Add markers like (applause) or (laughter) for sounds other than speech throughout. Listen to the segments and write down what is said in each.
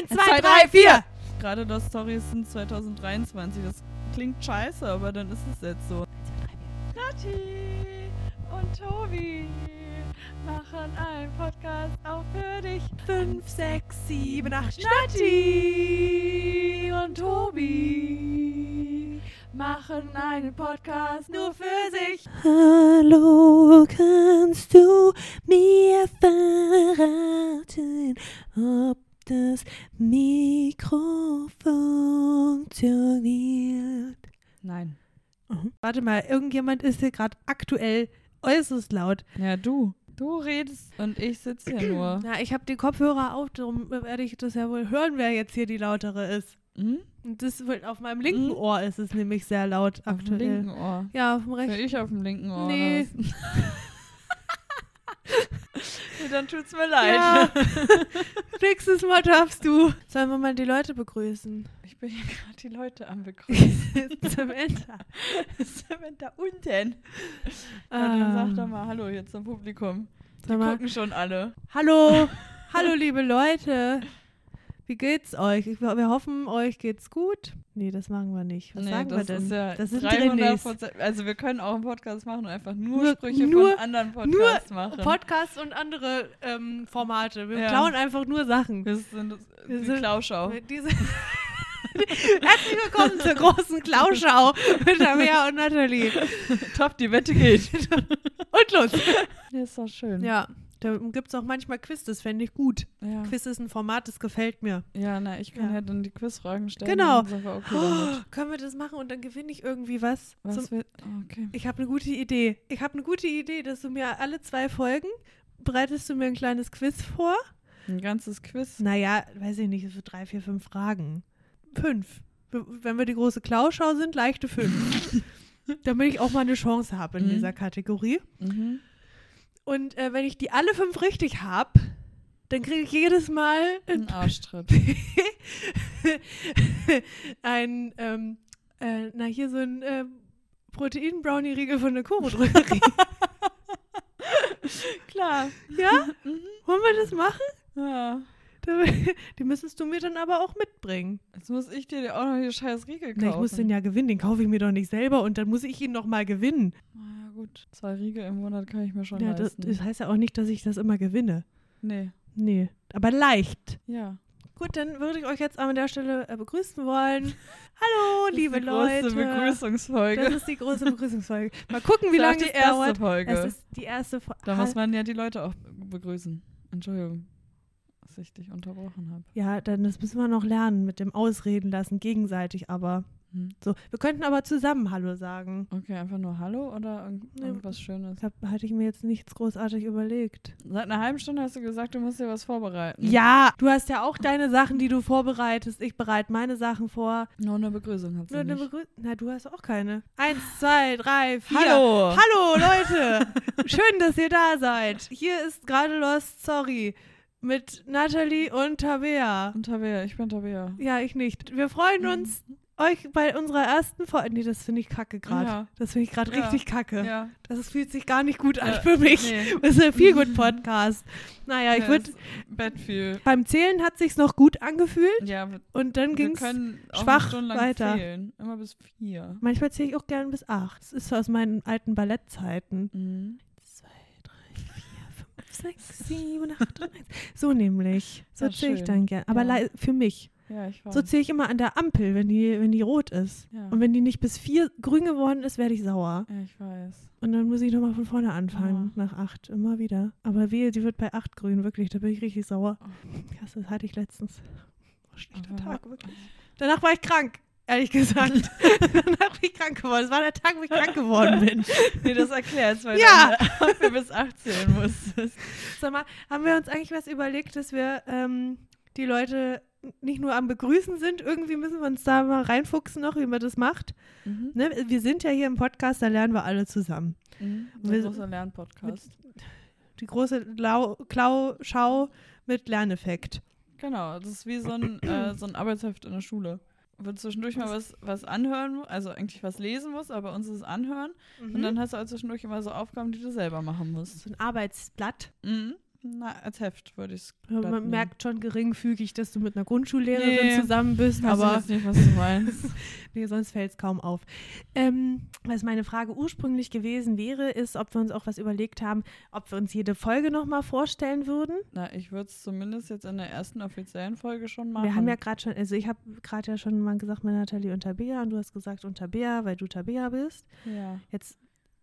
Eins, zwei, drei, vier. Gerade das Stories sind 2023. Das klingt scheiße, aber dann ist es jetzt so. Nati und Tobi machen einen Podcast auch für dich. Fünf, sechs, sieben, acht. Nati und Tobi machen einen Podcast nur für sich. Hallo, kannst du mir verraten, ob das Mikro funktioniert? Nein. Warte mal, irgendjemand ist hier gerade aktuell äußerst laut. Ja, du. Du redest und ich sitze hier nur. (clears throat) Ja, ich habe die Kopfhörer auf, darum werde ich das ja wohl hören, wer jetzt hier die lautere ist. Hm? Und das auf meinem linken Mhm. Ohr ist es nämlich sehr laut Auf dem aktuell. linken Ohr. Ja, auf dem rechten. ich auf dem linken Ohr. Nee. (laughs) ja, dann tut's mir leid. Ja. (laughs) Nächstes Mal darfst du. Sollen wir mal die Leute begrüßen? Ich bin hier gerade die Leute am (laughs) Begrüßen. Samantha. Samantha unten. Ja, Ah. dann sag doch mal Hallo jetzt zum Publikum. Die gucken schon alle. Hallo, hallo liebe Leute. Wie geht's euch? Ich, wir hoffen, euch geht's gut. Nee, das machen wir nicht. Was nee, sagen das wir denn? ist ja das sind 300 Drehnis. Prozent. Also wir können auch einen Podcast machen und einfach nur, Nur- Sprüche nur- von anderen Podcasts machen. Podcasts und andere ähm, Formate. Wir Ja. klauen einfach nur Sachen. wir sind Wir die sind- Klauschau. Diese (laughs) Herzlich willkommen zur großen Klauschau mit Amea und Nathalie. (laughs) Top, die Wette geht. (laughs) Und los. Ja, ist doch schön. Ja, da gibt es auch manchmal Quiz, das fände ich gut. Ja. Quiz ist ein Format, das gefällt mir. Ja, na, ich kann Ja. ja, dann die Quizfragen stellen. Genau. Okay. Oh, können wir das machen und dann gewinne ich irgendwie was? Was Zum, oh, okay. ich habe eine gute Idee. Ich habe eine gute Idee, dass du mir alle zwei Folgen bereitest du mir ein kleines Quiz vor. Ein ganzes Quiz. Naja, weiß ich nicht, so drei, vier, fünf Fragen. Fünf. Wenn wir die große Klauschau sind, leichte fünf. (laughs) Damit ich auch mal eine Chance habe in Mhm. dieser Kategorie. Mhm. Und äh, wenn ich die alle fünf richtig habe, dann kriege ich jedes Mal Ein Arschtritt. (laughs) ein, ähm, äh, na hier so ein äh, Protein-Brownie-Riegel von der Koro-Drückerie. (laughs) Klar. ja? Mhm. Wollen wir das machen? Ja. Da- (laughs) Die müsstest du mir dann aber auch mitbringen. Jetzt muss ich dir auch noch die scheiß Riegel kaufen. Na, ich muss den ja gewinnen, den kaufe ich mir doch nicht selber und dann muss ich ihn noch mal gewinnen. Ja, gut. Zwei Riegel im Monat kann ich mir schon Ja, das, leisten. das heißt ja auch nicht, dass ich das immer gewinne. nee. Nee, aber leicht. Ja. Gut, dann würde ich euch jetzt an der Stelle äh, begrüßen wollen. Hallo, Das ist liebe die Leute. große Begrüßungsfolge. Das ist die große Begrüßungsfolge. (laughs) Mal gucken, wie Das ist lange die erste dauert. Folge. Es ist die erste Folge. Da muss man ja die Leute auch begrüßen. Entschuldigung, dass ich dich unterbrochen habe. Ja, dann das müssen wir noch lernen mit dem Ausreden lassen, gegenseitig aber. Hm. So, wir könnten aber zusammen Hallo sagen. Okay, einfach nur Hallo oder irgend Nee. irgendwas Schönes? Hab- hatte ich mir jetzt nichts großartig überlegt. Seit einer halben Stunde hast du gesagt, du musst dir was vorbereiten. Ja, du hast ja auch deine Sachen, die du vorbereitest. Ich bereite meine Sachen vor. Nur eine Begrüßung hat sie Nur eine nicht. Begrü Na, du hast auch keine. Eins, zwei, drei, vier. Hallo! Hallo, Leute. (laughs) Schön, dass ihr da seid. Hier ist gerade Lost Sorry mit Nathalie und Tabea. Und Tabea, ich bin Tabea. Ja, ich nicht. Wir freuen uns, euch bei unserer ersten Folge. Nee, das finde ich kacke gerade. Ja. Das finde ich gerade Ja. richtig kacke. Ja. Das fühlt sich gar nicht gut an Ja, für mich. nee. (laughs) Das ist ein viel gut (laughs) Podcast. Naja, ich würde. Beim Zählen hat sich's noch gut angefühlt Ja, und dann können auch schwach weiter. zählen. Immer bis vier. Manchmal zähle ich auch gern bis acht. Das ist so aus meinen alten Ballettzeiten. Mhm. Zwei, drei, vier, fünf, sechs, sieben, acht, neun. So nämlich. (laughs) So zähle ich dann gern. Aber für mich. Ja, ich weiß. So zähle ich immer an der Ampel, wenn die, wenn die rot ist. ja. Und wenn die nicht bis vier grün geworden ist, werde ich sauer. ja, ich weiß. Und dann muss ich nochmal von vorne anfangen, Ja. nach acht, immer wieder. Aber wehe, die wird bei acht grün, wirklich, da bin ich richtig sauer. Oh. Krass, das hatte ich letztens. Oh, schlechter Aber- Tag, wirklich. Danach war ich krank, ehrlich gesagt. (laughs) Danach bin ich krank geworden. Das war der Tag, wo ich krank geworden bin. (laughs) Nee, das erklärt weil Ja. du bis 18 musstest. Sag mal, haben wir uns eigentlich was überlegt, dass wir ähm, die Leute nicht nur am Begrüßen sind, irgendwie müssen wir uns da mal reinfuchsen noch, wie man das macht. Mhm. Ne? Wir sind ja hier im Podcast, da lernen wir alle zusammen. Mhm. Ein großer Lernpodcast. Die große Lau Klau-Schau mit Lerneffekt. Genau, das ist wie so ein, äh, so ein Arbeitsheft in der Schule. Wo du zwischendurch mal was, was anhören also eigentlich was lesen musst, aber uns ist es anhören. Und dann hast du auch zwischendurch immer so Aufgaben, die du selber machen musst. so ein Arbeitsblatt. Mhm. Na, als Heft würde ich es. Ja, Man merkt schon geringfügig, dass du mit einer Grundschullehrerin Nee. zusammen bist, aber aber jetzt nicht, was du meinst. (laughs) nee, sonst fällt es kaum auf. Ähm, was meine Frage ursprünglich gewesen wäre, ist, ob wir uns auch was überlegt haben, ob wir uns jede Folge nochmal vorstellen würden. Na, ich würde es zumindest jetzt in der ersten offiziellen Folge schon machen. Wir haben ja gerade schon, also ich habe gerade ja schon mal gesagt, mit Nathalie und Tabea und du hast gesagt und Tabea, weil du Tabea bist. Ja. Jetzt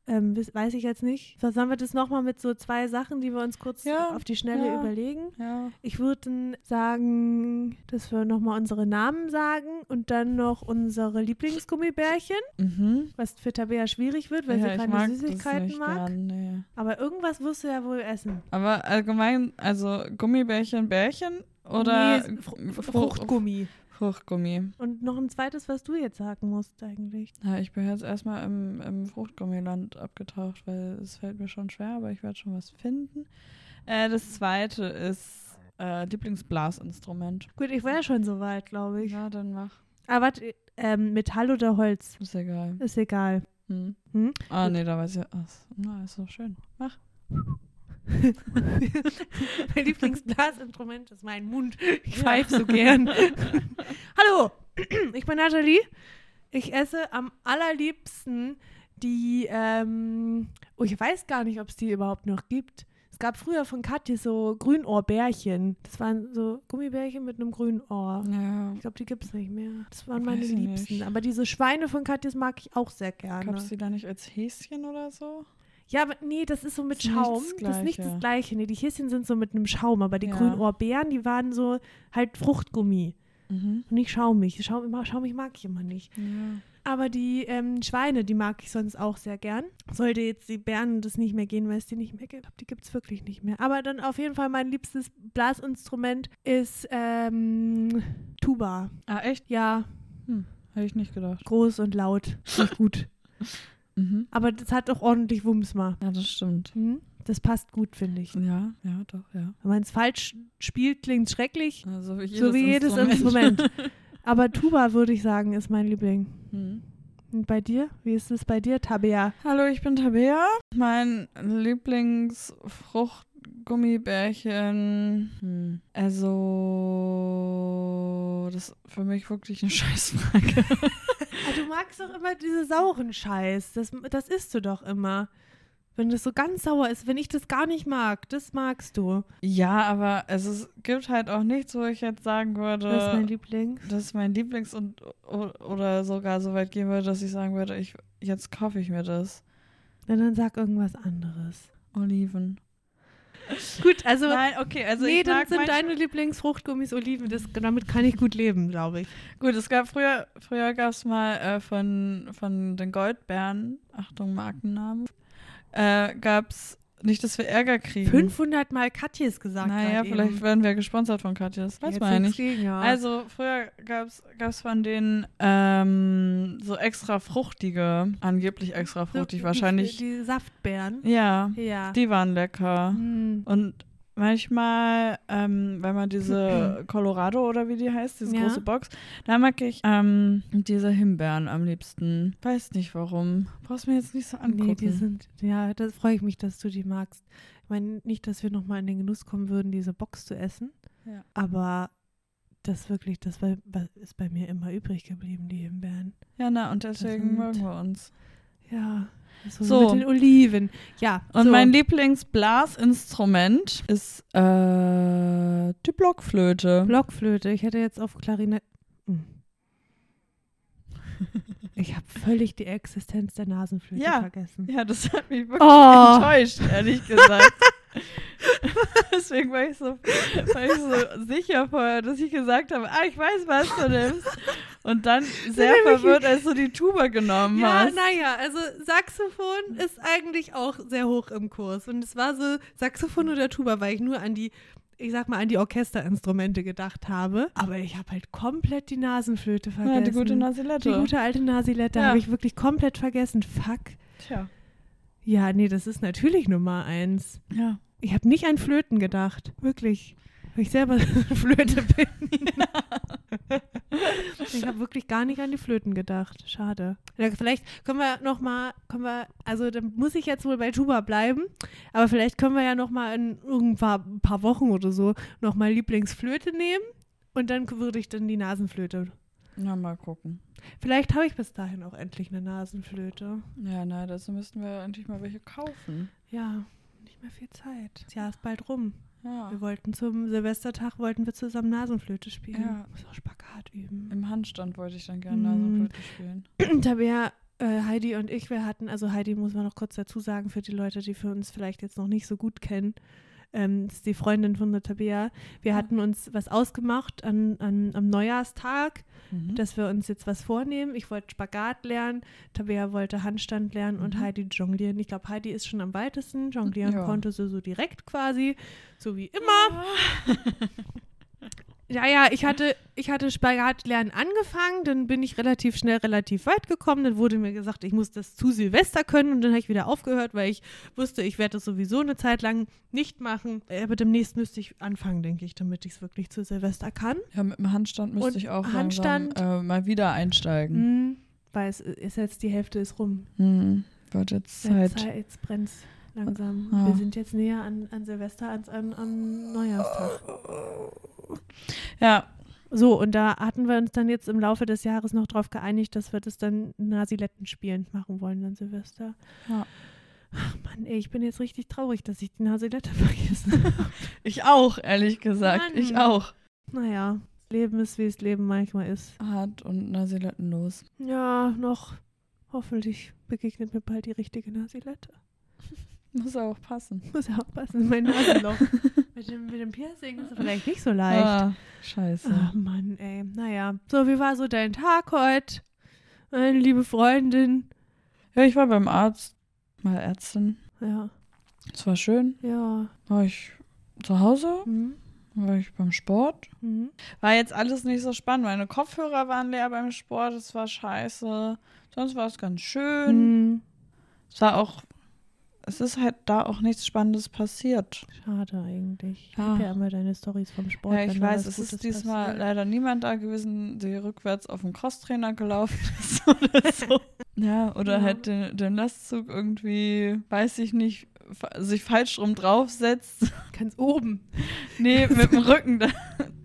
ähm, weiß ich jetzt nicht. Sollen wir das nochmal mit so zwei Sachen, die wir uns kurz Ja, auf die Schnelle ja. überlegen? Ja. Ich würde sagen, dass wir nochmal unsere Namen sagen und dann noch unsere Lieblingsgummibärchen, Mhm. was für Tabea schwierig wird, weil sie keine mag Süßigkeiten mag. Gern, nee. Aber irgendwas wirst du ja wohl essen. Aber allgemein, also Gummibärchen, Bärchen oder nee, Fr Fr- Fruchtgummi. Fruchtgummi. Und noch ein zweites, was du jetzt sagen musst eigentlich. Ja, ich bin jetzt erstmal im, im Fruchtgummiland abgetaucht, weil es fällt mir schon schwer, aber ich werde schon was finden. Äh, das zweite ist äh, Lieblingsblasinstrument. Gut, ich war ja schon so weit, glaube ich. Ja, dann mach. Aber warte, ähm, Metall oder Holz? Ist egal. Ist egal. Hm. Hm? Ah, nee, da weiß ich. Ach, na, ist doch schön. Mach. (laughs) mein Lieblingsblasinstrument ist mein Mund. Ich pfeife so gern. (laughs) Hallo, ich bin Nathalie. Ich esse am allerliebsten die, ähm, oh, ich weiß gar nicht, ob es die überhaupt noch gibt. Es gab früher von Katja so Grünohrbärchen. Das waren so Gummibärchen mit einem grünen Ohr. Ja. Ich glaube, die gibt es nicht mehr. Das waren meine Liebsten. nicht. Aber diese Schweine von Katjes mag ich auch sehr gerne. Gab es die da nicht als Häschen oder so? Ja, aber nee, das ist so mit Ist das Schaum. Das ist nicht das Gleiche. Nee, die Häschen sind so mit einem Schaum, aber die Ja. grünen Ohrbeeren, die waren so halt Fruchtgummi. Mhm. Und nicht schaumig. Schaum, schaumig mag ich immer nicht. Ja. Aber die ähm, Schweine, die mag ich sonst auch sehr gern. Sollte jetzt die Bären das nicht mehr gehen, weil es die nicht mehr gibt. Die gibt es wirklich nicht mehr. Aber dann auf jeden Fall mein liebstes Blasinstrument ist ähm, Tuba. Ah, echt? Ja, Hätte ich nicht gedacht. groß und laut. Gut. (laughs) Mhm. Aber das hat auch ordentlich Wumms mal. Ja, das stimmt. Hm? Das passt gut, finde ich. Ja, ja, doch, ja. Wenn man es falsch spielt, klingt schrecklich. Also wie jedes, so wie jedes Instrument. Aber Tuba, würde ich sagen, ist mein Liebling. Mhm. Und bei dir? Wie ist es bei dir, Tabea? Hallo, ich bin Tabea. Mein Lieblingsfruchtgummibärchen. Hm. Also, das ist für mich wirklich eine (laughs) Scheißfrage. Ah, du magst doch immer diese sauren Scheiß. Das, das isst du doch immer. Wenn das so ganz sauer ist, wenn ich das gar nicht mag, das magst du. ja, aber es ist, gibt halt auch nichts, wo ich jetzt sagen würde, Das ist mein Liebling. das ist mein Lieblings- und oder sogar so weit gehen würde, dass ich sagen würde, ich, jetzt kaufe ich mir das. Na, dann sag irgendwas anderes. Oliven. (laughs) Gut, also. Nein, okay, also nee, dann sind deine Lieblingsfruchtgummis Oliven. Das, damit kann ich gut leben, glaube ich. Gut, es gab früher, früher gab es mal äh, von, von den Goldbären, Achtung, Markennamen, äh, gab es nicht, dass wir Ärger kriegen. 500 Mal Katjes gesagt. Naja, vielleicht eben. werden wir gesponsert von Katjes. Weiß Jetzt man ja nicht. Ja. Also früher gab es von denen ähm, so extra fruchtige, angeblich extra fruchtig, die, wahrscheinlich. Die, die Saftbeeren. ja, Ja. die waren lecker. Hm. Und manchmal, ähm, wenn man diese (clears throat) Colorado oder wie die heißt, diese Ja. große Box, da mag ich ähm, diese Himbeeren am liebsten. Weiß nicht warum. Brauchst mir jetzt nicht so angucken. Nee, die sind, ja, das freue ich mich, dass du die magst. Ich meine, nicht, dass wir nochmal in den Genuss kommen würden, diese Box zu essen, Ja. aber das wirklich, das war- ist bei mir immer übrig geblieben, die Himbeeren. ja, na, und deswegen sind- mögen wir uns. Ja, so, So. mit den Oliven. Ja, Und so. mein Lieblingsblasinstrument ist äh, die Blockflöte. Blockflöte. Ich hätte jetzt auf Klarinette. Hm. Ich habe völlig die Existenz der Nasenflöte Ja. vergessen. ja, das hat mich wirklich Oh. enttäuscht, ehrlich gesagt. (laughs) Deswegen war ich, so, war ich so sicher vorher, dass ich gesagt habe, ah, ich weiß, was du nimmst. Und dann (laughs) sehr verwirrt, als du die Tuba genommen Ja, hast. naja, also Saxophon ist eigentlich auch sehr hoch im Kurs. Und es war so, Saxophon oder Tuba, weil ich nur an die, ich sag mal, an die Orchesterinstrumente gedacht habe. Aber ich habe halt komplett die Nasenflöte vergessen. Ja, die gute Nasilette. Die gute alte Nasilette Ja. habe ich wirklich komplett vergessen. Fuck. Tja. Ja, nee, das ist natürlich Nummer eins. Ja. Ich habe nicht an Flöten gedacht. Wirklich. Weil ich selber (laughs) Flöte bin. ich habe wirklich gar nicht an die Flöten gedacht. Schade. Ja, vielleicht können wir noch mal, können wir, also dann muss ich jetzt wohl bei Tuba bleiben, aber vielleicht können wir ja noch mal in irgendwann ein paar Wochen oder so noch mal Lieblingsflöte nehmen und dann würde ich dann die Nasenflöte. Na, mal gucken. Vielleicht habe ich bis dahin auch endlich eine Nasenflöte. Ja, na, dazu müssten wir endlich mal welche kaufen. Ja, nicht mehr viel Zeit. Das Jahr ist bald rum. Ja. Wir wollten zum Silvestertag wollten wir zusammen Nasenflöte spielen. Ja. Muss auch Spagat üben. Im Handstand wollte ich dann gerne Mm. Nasenflöte spielen. (clears throat) Tabea, äh, Heidi und ich, wir hatten, also Heidi muss man noch kurz dazu sagen, für die Leute, die für uns vielleicht jetzt noch nicht so gut kennen, ähm, das ist die Freundin von der Tabea. Wir Ja. hatten uns was ausgemacht an, an, am Neujahrstag, Mhm. dass wir uns jetzt was vornehmen. Ich wollte Spagat lernen, Tabea wollte Handstand lernen und Mhm. Heidi jonglieren. Ich glaube, Heidi ist schon am weitesten. Jonglieren Ja. konnte sie so direkt quasi, so wie immer. Ja, (laughs) ja, ich hatte, ich hatte Spagatlernen angefangen, dann bin ich relativ schnell relativ weit gekommen. Dann wurde mir gesagt, ich muss das zu Silvester können und dann habe ich wieder aufgehört, weil ich wusste, ich werde das sowieso eine Zeit lang nicht machen. Aber demnächst müsste ich anfangen, denke ich, damit ich es wirklich zu Silvester kann. Ja, mit dem Handstand müsste Und ich auch Handstand- langsam äh, mal wieder einsteigen. Hm, weil es ist jetzt die Hälfte ist rum. Hm. Wird jetzt Jetzt, Zeit. jetzt brennt langsam. Ja. Wir sind jetzt näher an, an Silvester als an, an Neujahrstag. Ja, So, und da hatten wir uns dann jetzt im Laufe des Jahres noch darauf geeinigt, dass wir das dann Nasiletten spielend machen wollen an Silvester. Ja. Ach Mann, ey, ich bin jetzt richtig traurig, dass ich die Nasilette (laughs) vergessen habe. ich auch, ehrlich gesagt. Mann. Ich auch. naja, Leben ist, wie es Leben manchmal ist. Hart und nasilettenlos. Ja, noch. Hoffentlich begegnet mir bald die richtige Nasilette. Muss auch passen. Muss auch passen, mein Nasenloch. (laughs) mit, dem, mit dem Piercing ist es vielleicht nicht so leicht. Ah, scheiße. Ach Mann, ey. Naja. So, wie war so dein Tag heute? Meine liebe Freundin. Ja, ich war beim Arzt. Mal Ärztin. Ja, Es war schön. ja. War ich zu Hause. Hm. War ich beim Sport. Hm. War jetzt alles nicht so spannend. Meine Kopfhörer waren leer beim Sport. Es war scheiße. Sonst war es ganz schön. Hm. Es war auch. Es ist halt da auch nichts Spannendes passiert. Schade eigentlich. Ich Ja. liebe ja immer deine Stories vom Sport. ja, ich weiß, es ist diesmal passiert. leider niemand da gewesen, der rückwärts auf dem Crosstrainer gelaufen (laughs) ist oder so. ja, oder Ja. halt den, den Lastzug irgendwie, weiß ich nicht, sich falsch rum draufsetzt. Ganz oben. nee, (laughs) mit dem Rücken da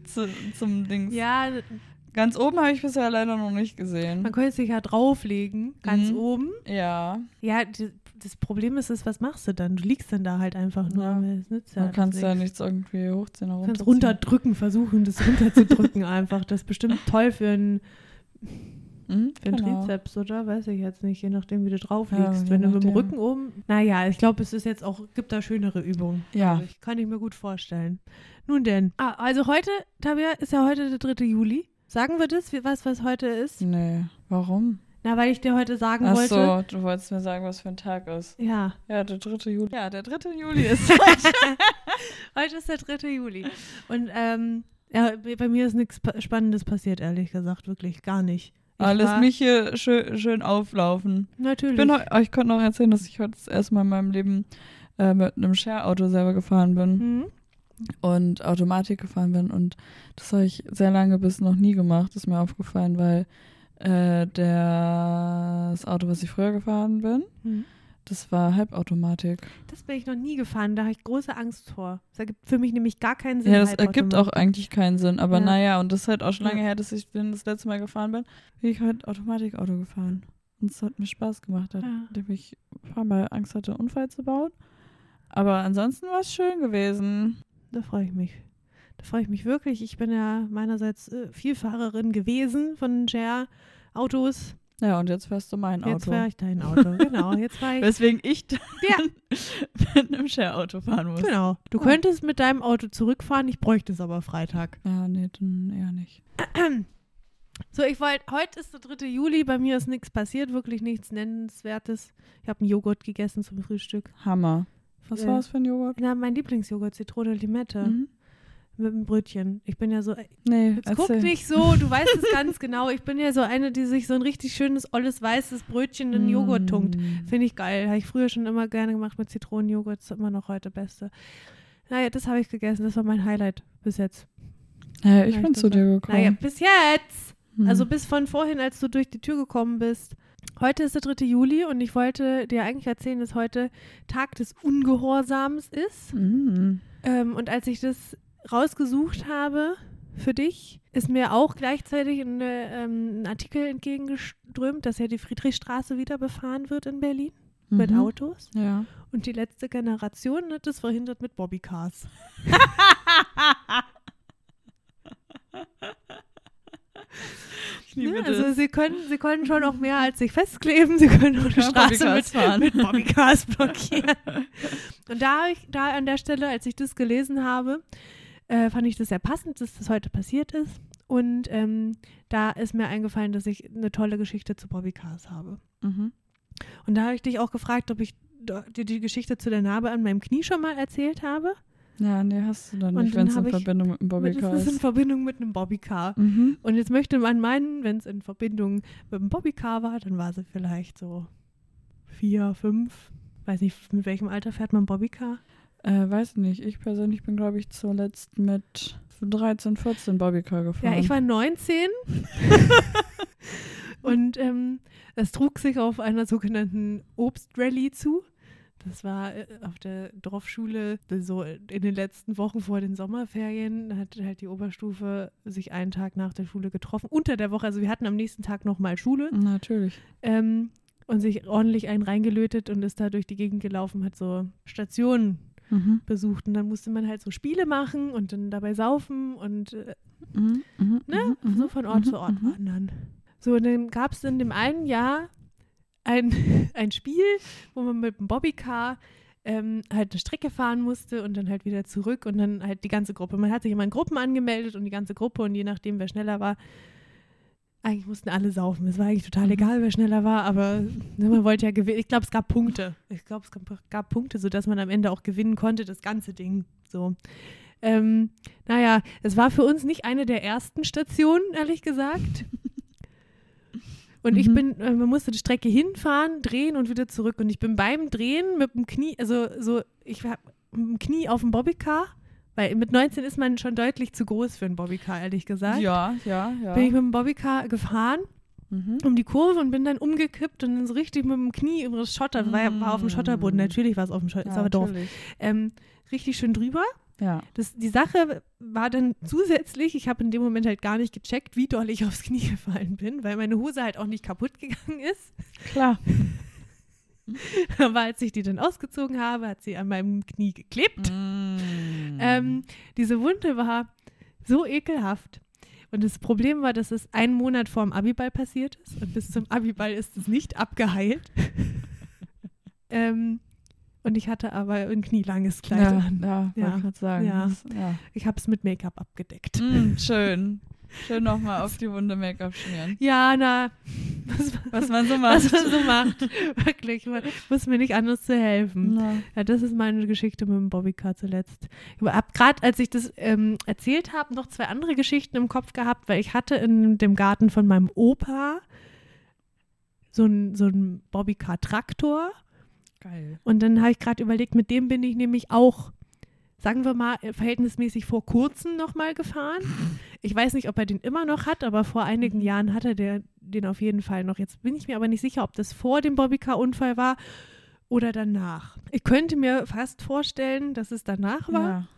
zu, zum Dings. Ja, Ganz oben habe ich bisher leider noch nicht gesehen. man könnte sich ja drauflegen, ganz Mhm. oben. Ja, Ja, die, das Problem ist, ist, was machst du dann? Du liegst dann da halt einfach nur. Ja. Es nützt ja man kann alles ja nichts. nichts irgendwie hochziehen oder Du kannst runterdrücken, versuchen, das runterzudrücken (laughs) einfach. Das ist bestimmt toll für einen Mhm, Für genau. Trizeps, oder? Weiß ich jetzt nicht, je nachdem, wie du drauf Ja, liegst. je Wenn du mit dem. Rücken oben. Naja, ich glaube, es ist jetzt auch, gibt da schönere Übungen. Ja. glaub Ich kann ich mir gut vorstellen. Nun denn. Ah, also heute, Tabea, ist ja heute der 3. Juli. Sagen wir das, wie- was, was heute ist? Nee, warum? Na, weil ich dir heute sagen Ach wollte. so, du wolltest mir sagen, was für ein Tag ist. Ja, Ja, der 3. Juli. Ja, der 3. Juli ist heute (laughs) ist der 3. Juli. Und ähm, ja, bei mir ist nichts pa- Spannendes passiert, ehrlich gesagt. Wirklich, gar nicht. Ich Alles mich hier schön, schön auflaufen. Ich, Natürlich. bin, heu- ich konnte noch erzählen, dass ich heute das erste Mal in meinem Leben äh, mit einem Share-Auto selber gefahren bin Hm? und Automatik gefahren bin. Und das habe ich sehr lange bis noch nie gemacht, ist mir aufgefallen, weil äh, der, das Auto, was ich früher gefahren bin, Hm. das war Halbautomatik. Das bin ich noch nie gefahren, da habe ich große Angst vor. Das ergibt für mich nämlich gar keinen Sinn. Ja, das ergibt auch eigentlich keinen Sinn. Aber Ja. naja, und das ist halt auch schon Ja. lange her, dass ich den das letzte Mal gefahren bin. Bin ich halt Automatikauto gefahren. Und es hat mir Spaß gemacht, Ja. nachdem ich ein paar Mal Angst hatte, einen Unfall zu bauen. Aber ansonsten war es schön gewesen. Da freue ich mich. Da freue ich mich wirklich. Ich bin ja meinerseits äh, Vielfahrerin gewesen von Share-Autos. Ja, und jetzt fährst du mein Jetzt Auto. fahre ich dein Auto. Genau, jetzt fahre (laughs) ich. Weswegen ich dann Ja. (laughs) mit einem Share-Auto fahren muss. Genau. Du Ja. könntest mit deinem Auto zurückfahren, ich bräuchte es aber Freitag. Ja, nee, dann eher nicht. (clears throat) So, ich wollte, heute ist der 3. Juli, bei mir ist nichts passiert, wirklich nichts Nennenswertes. Ich habe einen Joghurt gegessen zum Frühstück. Hammer. Was Ja. war das für ein Joghurt? Na, mein Lieblingsjoghurt, Zitrone Limette. Mhm. Mit einem Brötchen. Ich bin ja so, Nee, Jetzt guck erzähl. nicht so, du weißt es ganz (laughs) genau. Ich bin ja so eine, die sich so ein richtig schönes, olles, weißes Brötchen in Joghurt tunkt. Mm. Finde ich geil. Habe ich früher schon immer gerne gemacht mit Zitronenjoghurt. Ist immer noch heute Beste. Naja, das habe ich gegessen. Das war mein Highlight bis jetzt. Ja, ich bin zu dir gekommen. Naja, bis jetzt. Hm. Also bis von vorhin, als du durch die Tür gekommen bist. Heute ist der 3. Juli und ich wollte dir eigentlich erzählen, dass heute Tag des Ungehorsams ist. Mhm. Ähm, und als ich das rausgesucht habe für dich, ist mir auch gleichzeitig ein, ähm, ein Artikel entgegengeströmt, dass ja die Friedrichstraße wieder befahren wird in Berlin mit Mhm. Autos. Ja. Und die letzte Generation hat das verhindert mit Bobbycars. Ne? Also sie können, sie können schon auch mehr als sich festkleben, sie können auch die Straße Bobbycars mit, mit Bobbycars (laughs) blockieren. Und da, ich, da an der Stelle, als ich das gelesen habe, äh, fand ich das sehr passend, dass das heute passiert ist. Und ähm, da ist mir eingefallen, dass ich eine tolle Geschichte zu Bobbycars habe. Mhm. Und da habe ich dich auch gefragt, ob ich dir die Geschichte zu der Narbe an meinem Knie schon mal erzählt habe. Ja, nee, hast du dann Und nicht, wenn es in Verbindung mit dem Bobbycar ist in ist. Verbindung mit einem Bobbycar. Mhm. Und jetzt möchte man meinen, wenn es in Verbindung mit dem Bobbycar war, dann war sie vielleicht so vier, fünf. Weiß nicht, mit welchem Alter fährt man Bobbycar? Äh, weiß nicht. Ich persönlich bin, glaube ich, zuletzt mit 13, 14 Bobbycar gefahren. Ja, ich war 19. (laughs) und ähm, es trug sich auf einer sogenannten Obstrallye zu. Das war äh, auf der Dorfschule so in den letzten Wochen vor den Sommerferien. Hat halt die Oberstufe sich einen Tag nach der Schule getroffen. Unter der Woche, also wir hatten am nächsten Tag nochmal Schule. Natürlich. ähm, und sich ordentlich einen reingelötet und ist da durch die Gegend gelaufen, hat so Stationen Mhm. besucht. Und dann musste man halt so Spiele machen und dann dabei saufen und äh, Mhm. Mhm. ne, Mhm. so von Ort Mhm. zu Ort Mhm. wandern. So, und dann gab es in dem einen Jahr ein, (laughs) ein Spiel, wo man mit dem Bobbycar ähm, halt eine Strecke fahren musste und dann halt wieder zurück und dann halt die ganze Gruppe. Man hat sich immer in Gruppen angemeldet und die ganze Gruppe und je nachdem, wer schneller war, eigentlich mussten alle saufen. Es war eigentlich total Mhm. egal, wer schneller war, aber ne, man wollte ja gewinnen. Ich glaube, es gab Punkte. Ich glaube, es gab, gab Punkte, sodass man am Ende auch gewinnen konnte, das ganze Ding. So. Ähm, naja, es war für uns nicht eine der ersten Stationen, ehrlich gesagt. (laughs) Und ich Mhm. bin, äh, man musste die Strecke hinfahren, drehen und wieder zurück. Und ich bin beim Drehen mit dem Knie, also so, ich war mit dem Knie auf dem Bobbycar, weil mit 19 ist man schon deutlich zu groß für einen Bobbycar, ehrlich gesagt. Ja, ja, ja. Bin ich mit dem Bobbycar gefahren mhm. um die Kurve und bin dann umgekippt und dann so richtig mit dem Knie über das Schotter, war, war auf dem Schotterboden, natürlich war es auf dem Schotter, ist ja, aber doof. Ähm, richtig schön drüber. Ja. Das, die Sache war dann zusätzlich, ich habe in dem Moment halt gar nicht gecheckt, wie doll ich aufs Knie (laughs) gefallen bin, weil meine Hose halt auch nicht kaputt gegangen ist. Klar. (laughs) Aber als ich die dann ausgezogen habe, hat sie an meinem Knie geklebt. Mm. Ähm, diese Wunde war so ekelhaft. Und das Problem war, dass es einen Monat vor dem Abiball passiert ist. Und bis zum Abiball ist es nicht abgeheilt. (laughs) ähm, und ich hatte aber ein knielanges Kleid ja, an. ja, Ja. wollte ich gerade sagen. Ja. Das, ja. Ich habe es mit Make-up abgedeckt. Mm, schön. Schön nochmal auf die Wunde Make-up schmieren. Ja, na, was, Was man so macht. was man so macht. Wirklich, man muss mir nicht anders zu helfen. Na. Ja, das ist meine Geschichte mit dem Bobbycar zuletzt. Ich habe gerade, als ich das ähm, erzählt habe, noch zwei andere Geschichten im Kopf gehabt, weil ich hatte in dem Garten von meinem Opa so einen so ein Bobbycar-Traktor Geil. und dann habe ich gerade überlegt, mit dem bin ich nämlich auch, sagen wir mal, äh, verhältnismäßig vor kurzem nochmal gefahren. Ich weiß nicht, ob er den immer noch hat, aber vor einigen Jahren hatte der den auf jeden Fall noch. Jetzt bin ich mir aber nicht sicher, ob das vor dem Bobbycar-Unfall war oder danach. Ich könnte mir fast vorstellen, dass es danach war. Ja.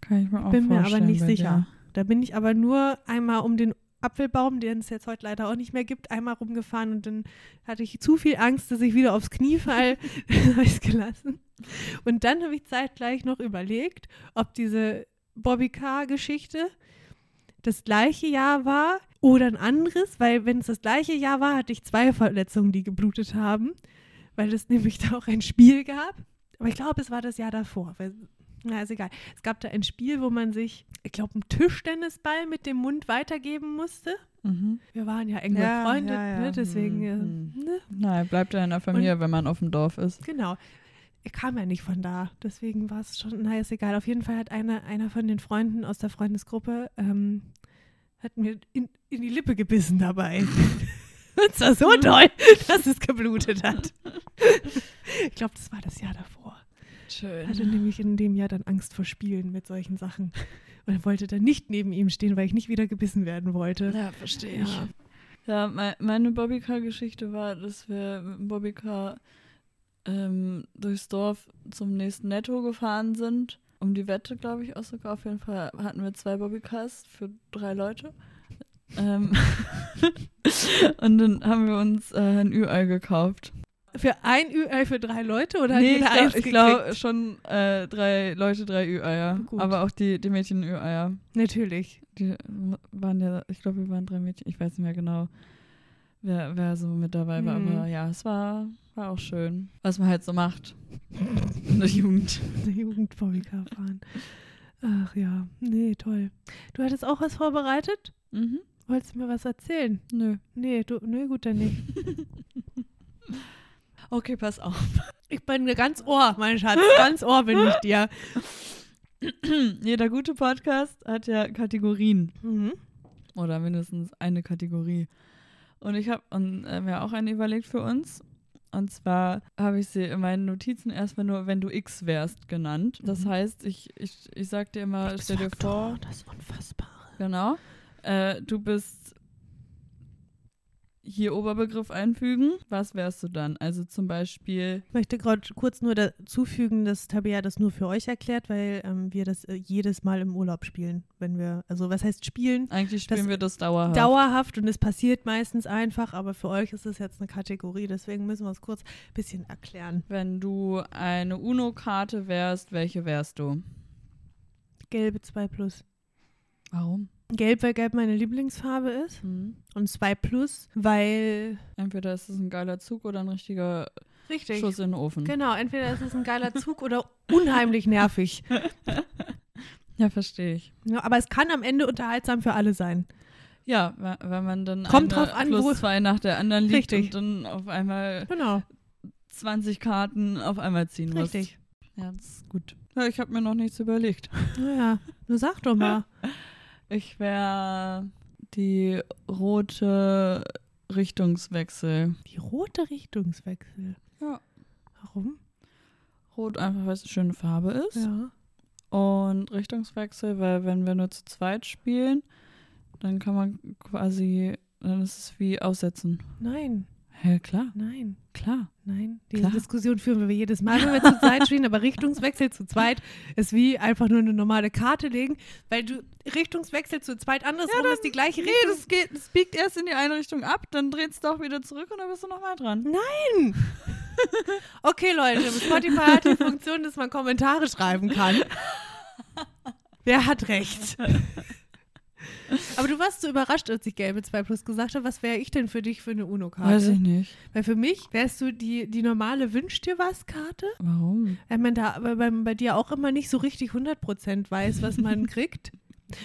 Kann ich mir auch Bin mir aber vorstellen nicht sicher. Da bin ich aber nur einmal um den Apfelbaum, den es jetzt heute leider auch nicht mehr gibt, einmal rumgefahren und dann hatte ich zu viel Angst, dass ich wieder aufs Knie falle. Dann habe ich es (laughs) gelassen. Und dann habe ich zeitgleich noch überlegt, ob diese Bobby-Car-Geschichte das gleiche Jahr war oder ein anderes, weil wenn es das gleiche Jahr war, hatte ich zwei Verletzungen, die geblutet haben, weil es nämlich da auch ein Spiel gab. Aber ich glaube, es war das Jahr davor. Weil, na, ist egal. Es gab da ein Spiel, wo man sich, ich glaube, einen Tischtennisball mit dem Mund weitergeben musste. Mhm. Wir waren ja eng Ja, befreundet, ja, ja. Ne? deswegen, Hm, äh, ne? Nein, bleibt ja in der Familie, wenn man auf dem Dorf ist. genau. Ich kam ja nicht von da, deswegen war es schon, naja, ist egal. Auf jeden Fall hat einer, einer von den Freunden aus der Freundesgruppe, ähm, hat mir in, in die Lippe gebissen dabei. (laughs) Und zwar so doll, dass es geblutet hat. ich glaube, das war das Jahr davor. Schön. hatte nämlich in dem Jahr dann Angst vor Spielen mit solchen Sachen. und wollte dann nicht neben ihm stehen, weil ich nicht wieder gebissen werden wollte. Ja, verstehe Ja. Ja, mei- meine Bobbycar-Geschichte war, dass wir mit dem Bobbycar ähm, durchs Dorf zum nächsten Netto gefahren sind. Um die Wette, glaube ich, auch sogar. Auf jeden Fall hatten wir zwei Bobbycars für drei Leute. Ähm (laughs) und dann haben wir uns äh, ein Ü-Ei gekauft. Für ein Ü-Ei für drei Leute oder nee, jeder ich glaube glaub schon äh, drei Leute, drei Ü-Eier. Aber auch die, die Mädchen Ü-Eier. Natürlich. Die waren ja, ich glaube, wir waren drei Mädchen. Ich weiß nicht mehr genau, wer, wer so mit dabei war. Mhm. Aber ja, es war, war auch schön, was man halt so macht in der Jugend. Der Jugend Bobbycar fahren. Ach ja, nee, toll. Du hattest auch was vorbereitet? Mhm. Wolltest du mir was erzählen? Nö. Nee, du, nee, gut, dann nicht. (laughs) Okay, pass auf. Ich bin ganz Ohr, mein Schatz. Ganz Ohr bin ich dir. (clears throat) Jeder gute Podcast hat ja Kategorien. Mhm. Oder mindestens eine Kategorie. Und ich habe äh, mir auch eine überlegt für uns. Und zwar habe ich sie in meinen Notizen erstmal nur, wenn du X wärst, genannt. Das Mhm. heißt, ich, ich, ich sag dir immer, stell dir vor, Das Unfassbare. Genau. Äh, du bist hier Oberbegriff einfügen. Was wärst du dann? Also zum Beispiel, Ich möchte gerade kurz nur dazufügen, dass Tabea das nur für euch erklärt, weil ähm, wir das äh, jedes Mal im Urlaub spielen. Wenn wir, also was heißt spielen? eigentlich spielen Das- wir das dauerhaft. Dauerhaft und es passiert meistens einfach, aber für euch ist es jetzt eine Kategorie, deswegen müssen wir es kurz ein bisschen erklären. Wenn du eine UNO-Karte wärst, welche wärst du? Gelbe 2 Plus. Warum? Gelb, weil Gelb meine Lieblingsfarbe ist. Hm. Und 2 Plus, weil. Entweder ist es ein geiler Zug oder ein richtiger Richtig. Schuss in den Ofen. Genau, entweder ist es ein geiler Zug oder unheimlich nervig. (laughs) Ja, verstehe ich. Ja, aber es kann am Ende unterhaltsam für alle sein. Ja, wenn man dann Kommt eine drauf an, plus wo- zwei nach der anderen liegt Richtig. und dann auf einmal Genau, 20 Karten auf einmal ziehen muss. richtig. Ja, das ist gut. Ja, ich habe mir noch nichts überlegt. Naja, nur sag doch mal. (laughs) Ich wäre die rote Richtungswechsel. Die rote Richtungswechsel. Ja. Warum? Rot einfach, weil es eine schöne Farbe ist. Ja. Und Richtungswechsel, weil wenn wir nur zu zweit spielen, dann kann man quasi, dann ist es wie aussetzen. Nein, Hä, klar, nein, klar. nein. Diese Klar. Diskussion führen wir jedes Mal, wenn wir zu zweit spielen, aber Richtungswechsel zu zweit ist wie einfach nur eine normale Karte legen, weil du Richtungswechsel zu zweit andersrum ist die gleiche Nee, Richtung. das geht, das biegt erst in die eine Richtung ab, dann dreht es doch wieder zurück und dann bist du nochmal dran. Nein! (laughs) Okay, Leute, Spotify hat die Funktion, dass man Kommentare schreiben kann. Wer hat recht? Aber du warst so überrascht, als ich gelbe 2 Plus gesagt habe. Was wäre ich denn für dich für eine UNO-Karte? Weiß ich nicht. Weil für mich wärst du die, die normale Wünsch dir was Karte. Warum? Weil man da bei, bei, bei dir auch immer nicht so richtig 100% weiß, was man (laughs) kriegt.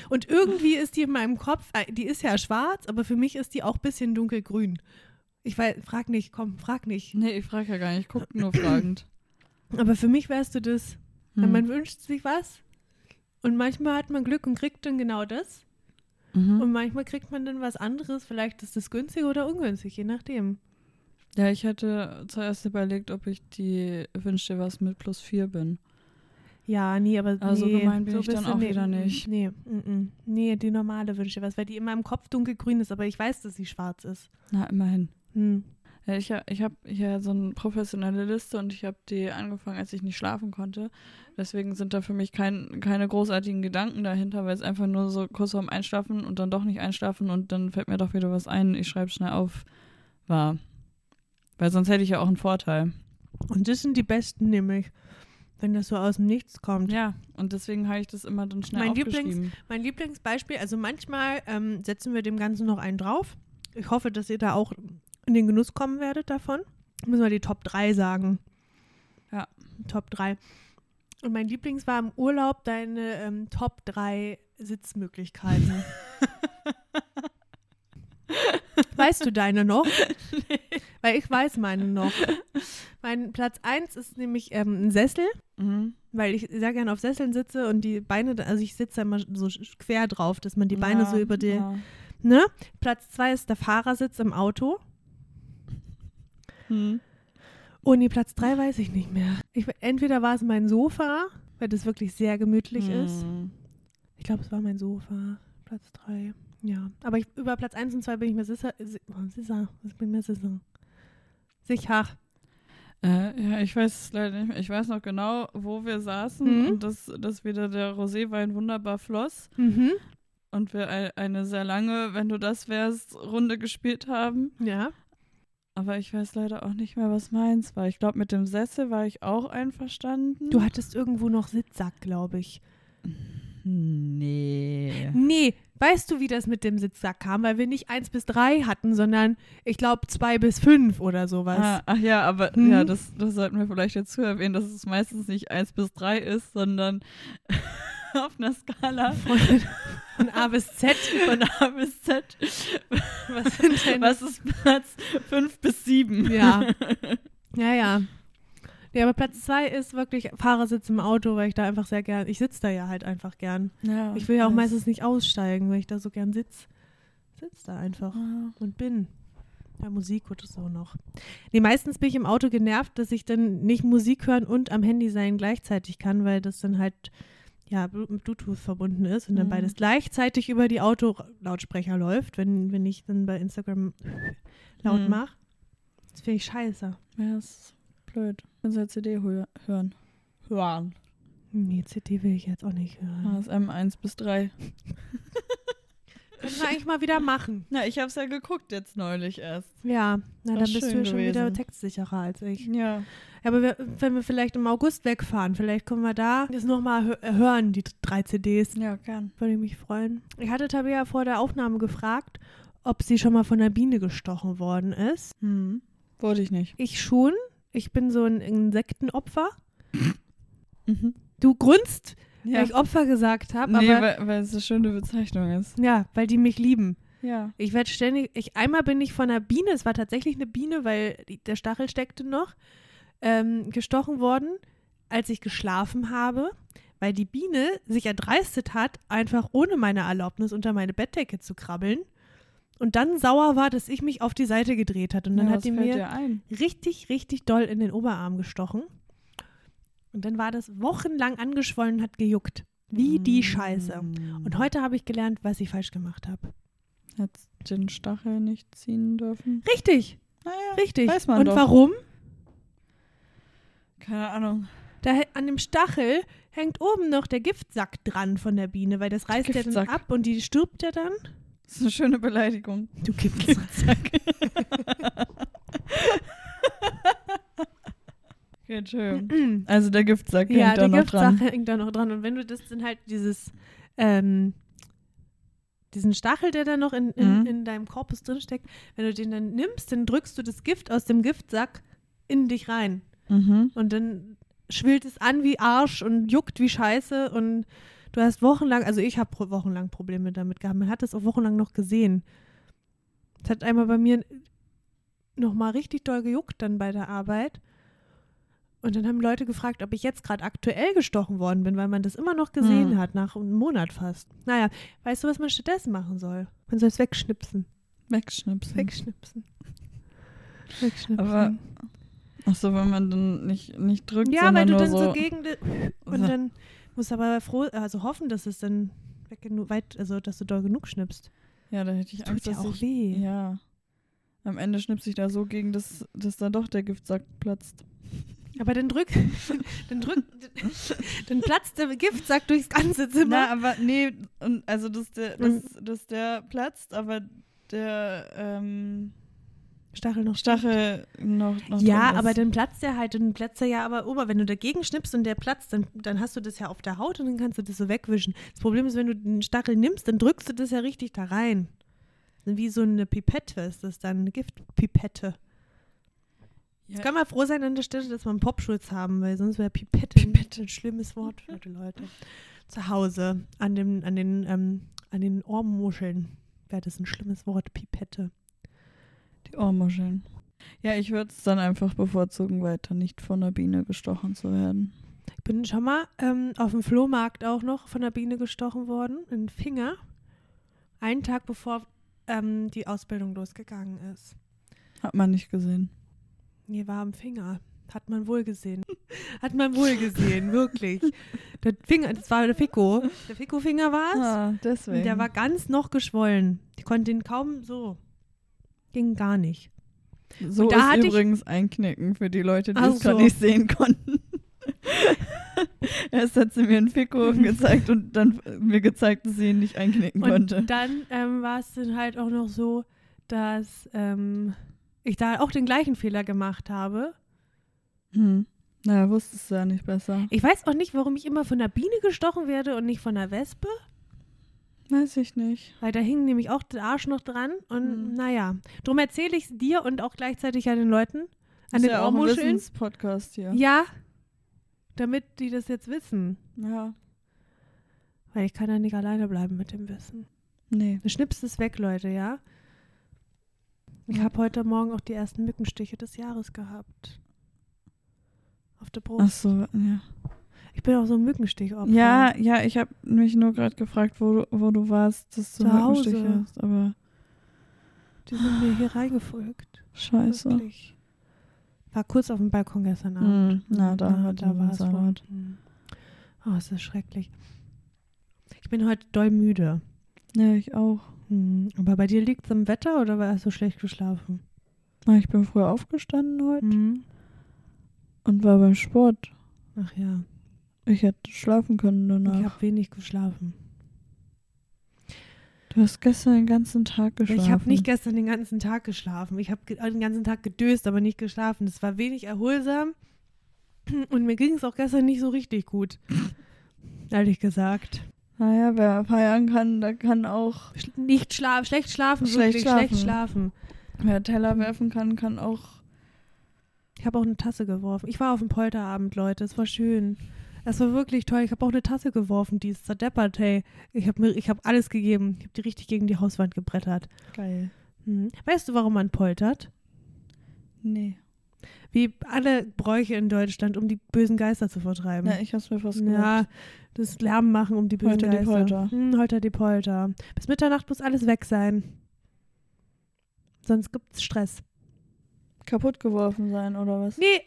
Und irgendwie ist die in meinem Kopf, äh, die ist ja schwarz, aber für mich ist die auch ein bisschen dunkelgrün. Ich weiß, frag nicht, komm, frag nicht. Nee, ich frage ja gar nicht, ich gucke nur fragend. (clears throat) Aber für mich wärst du das. Wenn Hm. man wünscht sich was und manchmal hat man Glück und kriegt dann genau das. Mhm. Und manchmal kriegt man dann was anderes. Vielleicht ist das günstig oder ungünstig, je nachdem. Ja, ich hatte zuerst überlegt, ob ich die Wünsch dir was mit plus vier bin. Ja, nee, aber Aber so nee, gemein bin ich bist dann auch nee, wieder mm, nicht. Nee, mm, mm. nee, die normale Wünsche was, weil die in meinem Kopf dunkelgrün ist, aber ich weiß, dass sie schwarz ist. Na, immerhin. Hm. Ja, ich habe ich hab hier so eine professionelle Liste und ich habe die angefangen, als ich nicht schlafen konnte. Deswegen sind da für mich kein, keine großartigen Gedanken dahinter, weil es einfach nur so kurz vorm Einschlafen und dann doch nicht einschlafen und dann fällt mir doch wieder was ein. Ich schreibe schnell auf, war. Weil sonst hätte ich ja auch einen Vorteil. Und das sind die besten nämlich, wenn das so aus dem Nichts kommt. Ja, und deswegen habe ich das immer dann schnell Mein aufgeschrieben. Mein Lieblingsbeispiel, also manchmal ähm, setzen wir dem Ganzen noch einen drauf. Ich hoffe, dass ihr da auch in den Genuss kommen werdet davon. Müssen wir die Top 3 sagen. Ja. Top 3. Und mein Lieblings war im Urlaub deine ähm, Top 3 Sitzmöglichkeiten. (laughs) weißt du deine noch? Weil ich weiß meine noch. Mein Platz 1 ist nämlich ähm, ein Sessel Mhm. weil ich sehr gerne auf Sesseln sitze und die Beine, also ich sitze immer so quer drauf, dass man die Beine Ja, so über die, ja. ne? Platz zwei ist der Fahrersitz im Auto. Hm. Und die Platz drei weiß ich nicht mehr. Ich, entweder war es mein Sofa, weil das wirklich sehr gemütlich ist. Hm. Ich glaube, es war mein Sofa. Platz 3. Ja. Aber ich, über Platz 1 und 2 bin ich mir sicher. si- oh, Sicher. Ich bin mir sicher. Sicher. Äh, ja, ich weiß es leider nicht mehr. Ich weiß noch genau, wo wir saßen Mhm. und dass, dass wieder der Roséwein wunderbar floss Mhm. und wir ei- eine sehr lange, wenn du das wärst, Runde gespielt haben. Ja. Aber ich weiß leider auch nicht mehr, was meins war. Ich glaube, mit dem Sessel war ich auch einverstanden. Du hattest irgendwo noch Sitzsack, glaube ich. Nee. Nee, weißt du, wie das mit dem Sitzsack kam? Weil wir nicht 1 bis 3 hatten, sondern ich glaube 2 bis 5 oder sowas. Ah, ach ja, aber Mhm. ja, das, das sollten wir vielleicht dazu erwähnen, dass es meistens nicht 1 bis 3 ist, sondern (laughs) auf einer Skala Von, von A bis Z. (laughs) von A bis Z. Was Was ist Platz 5 bis 7? Ja. (laughs) Ja, ja. Ja, aber Platz 2 ist wirklich Fahrersitz im Auto, weil ich da einfach sehr gern, ich sitze da ja halt einfach gern. ja Ich will ja auch meistens nicht aussteigen, weil ich da so gern sitz. Sitz da einfach Ah. und bin. Ja, Musik oder so noch. Nee, meistens bin ich im Auto genervt, dass ich dann nicht Musik hören und am Handy sein gleichzeitig kann, weil das dann halt ja mit Bluetooth verbunden ist und dann Mhm. beides gleichzeitig über die Autolautsprecher läuft, wenn, wenn ich dann bei Instagram (laughs) laut Mhm. mache. Das finde ich scheiße. Ja, das ist blöd. Wenn sie CD hö- hören. Hören. Nee, CD will ich jetzt auch nicht hören. ASM 1 bis 3. (laughs) Können wir eigentlich mal wieder machen. Na, ich hab's ja geguckt jetzt neulich erst. Ja, na, dann bist du ja schon wieder gewesen. textsicherer als ich. Ja. Aber wir, wenn wir vielleicht im August wegfahren, vielleicht können wir da das nochmal hö hören, die drei CDs. Ja, gern. Würde ich mich freuen. Ich hatte Tabea vor der Aufnahme gefragt, ob sie schon mal von einer Biene gestochen worden ist. Hm. Wurde ich nicht. Ich schon. Ich bin so ein Insektenopfer. (laughs) Mhm. Du grunzt, Ja. weil ich Opfer gesagt habe, nee, aber weil, weil es eine schöne Bezeichnung ist. ja, weil die mich lieben. Ja. Ich werde ständig, ich, einmal bin ich von einer Biene, es war tatsächlich eine Biene, weil die, der Stachel steckte noch, ähm, gestochen worden, als ich geschlafen habe, weil die Biene sich erdreistet hat, einfach ohne meine Erlaubnis unter meine Bettdecke zu krabbeln und dann sauer war, dass ich mich auf die Seite gedreht hat und dann ja, hat die mir richtig, richtig doll in den Oberarm gestochen und dann war das wochenlang angeschwollen und hat gejuckt. Wie die Scheiße. Mm. Und heute habe ich gelernt, was ich falsch gemacht habe. Hättest den Stachel nicht ziehen dürfen. Richtig, Naja, richtig. weiß man und doch. warum? keine Ahnung. Da an dem Stachel hängt oben noch der Giftsack dran von der Biene, weil das reißt ja dann ab und die stirbt ja dann. Das ist eine schöne Beleidigung. Du Giftsack. (laughs) (laughs) Geht schön. (clears throat) Also der Giftsack ja, hängt da der noch Giftsack dran. hängt da noch dran. Und wenn du das dann halt dieses, ähm, diesen Stachel, der da noch in, in, Mhm. in deinem Korpus drinsteckt, wenn du den dann nimmst, dann drückst du das Gift aus dem Giftsack in dich rein. Mhm. Und dann schwillt es an wie Arsch und juckt wie Scheiße und du hast wochenlang, also ich habe wochenlang Probleme damit gehabt. Man hat es auch wochenlang noch gesehen. Es hat einmal bei mir nochmal richtig doll gejuckt dann bei der Arbeit. Und dann haben Leute gefragt, ob ich jetzt gerade aktuell gestochen worden bin, weil man das immer noch gesehen Hm. hat, nach einem Monat fast. Naja, weißt du, was man stattdessen machen soll? Man soll es wegschnipsen. Wegschnipsen. Wegschnipsen. Wegschnipsen. Aber Ach so, wenn man dann nicht, nicht drückt, Ja, weil du dann so, so, gegen und so. dann musst du aber froh, also hoffen, dass es dann weg genug, weit, also dass du doll genug schnippst. Ja, da hätte ich Tut Angst, ja dass auch ich, weh. Ja. Am Ende schnipse ich da so gegen, dass, dass dann doch der Giftsack platzt. Aber dann drück, (laughs) dann drück, (laughs) dann platzt der Giftsack durchs ganze Zimmer. Na, aber nee, und also dass der, dass, dass der platzt, aber der ähm, Stachel noch Stachel noch, noch Ja, aber dann platzt der halt, dann platzt er ja aber ober. Wenn du dagegen schnippst und der platzt, dann, dann hast du das ja auf der Haut und dann kannst du das so wegwischen. Das Problem ist, wenn du den Stachel nimmst, dann drückst du das ja richtig da rein. Wie so eine Pipette ist das dann, eine Giftpipette. Jetzt kann man froh sein an der Stelle, dass wir einen Popschutz haben, weil sonst wäre Pipette, Pipette ein schlimmes Wort für die Leute. (laughs) Zu Hause, an, dem, an, den, ähm, an den Ohrmuscheln wäre das ein schlimmes Wort, Pipette. Die Ohrmuscheln. Ja, ich würde es dann einfach bevorzugen, weiter nicht von der Biene gestochen zu werden. Ich bin schon mal ähm, auf dem Flohmarkt auch noch von der Biene gestochen worden, in den Finger. Einen Tag bevor ähm, die Ausbildung losgegangen ist. Hat man nicht gesehen. Nee, war am Finger. Hat man wohl gesehen. (laughs) Hat man wohl gesehen, wirklich. Der Finger, das war der Fico. Der Fico-Finger war es. Ah, deswegen. der war ganz noch geschwollen. Ich konnte ihn kaum so. Ging gar nicht. so ist übrigens Einknicken für die Leute, die es gerade so. nicht sehen konnten. (laughs) Erst hat sie mir einen Fico (laughs) gezeigt und dann mir gezeigt, dass sie ihn nicht einknicken Und konnte. dann ähm, war es dann halt auch noch so, dass ähm, ich da auch den gleichen Fehler gemacht habe. Hm. Naja, wusstest du ja nicht besser. Ich weiß auch nicht, warum ich immer von der Biene gestochen werde und nicht von der Wespe. Weiß ich nicht. Weil da hing nämlich auch der Arsch noch dran. Und Hm. naja, drum erzähle ich es dir und auch gleichzeitig an den Leuten, an ist den ja auch ein Ohrmuscheln. Podcast hier. Ja, damit die das jetzt wissen. ja. Weil ich kann ja nicht alleine bleiben mit dem Wissen. Nee. Du schnippst es weg, Leute, ja? Ich Ja. habe heute Morgen auch die ersten Mückenstiche des Jahres gehabt. Auf der Brust. Ach so, ja. Ich bin auch so ein Mückenstichopfer. Ja, ja, ich habe mich nur gerade gefragt, wo du, wo du warst, dass du Zu Hause. Mückenstiche hast, aber Die sind mir hier reingefolgt. scheiße. Wirklich. War kurz auf dem Balkon gestern Abend. Hm, na, da hat da war es. Hm. Oh, es ist schrecklich. Ich bin heute doll müde. Ja, ich auch. Hm. Aber bei dir liegt es am Wetter oder hast du schlecht geschlafen? Na, Ich bin früher aufgestanden heute Hm. und war beim Sport. Ach ja, Ich hätte schlafen können danach. ich habe wenig geschlafen. du hast gestern den ganzen Tag geschlafen. Ich habe nicht gestern den ganzen Tag geschlafen. Ich habe den ganzen Tag gedöst, aber nicht geschlafen. Es war wenig erholsam und mir ging es auch gestern nicht so richtig gut. Ehrlich gesagt. Naja, wer feiern kann, der kann auch. Sch nicht schla schlecht schlafen, Schlecht wirklich schlafen. schlecht schlafen. Wer Teller werfen kann, kann auch. Ich habe auch eine Tasse geworfen. Ich war auf dem Polterabend, Leute. Es war schön. Es war wirklich toll. Ich habe auch eine Tasse geworfen, die ist zerdeppert, hey. Ich habe hab alles gegeben. Ich habe die richtig gegen die Hauswand gebrettert. Geil. Hm. Weißt du, warum man poltert? Nee. Wie alle Bräuche in Deutschland, um die bösen Geister zu vertreiben. Ja, ich hab's mir fast gedacht. Ja, das Lärm machen um die bösen Holter die. Polter. Hm, Holter die Polter. Bis Mitternacht muss alles weg sein. Sonst gibt's Stress. Kaputt geworfen sein oder was? Nee,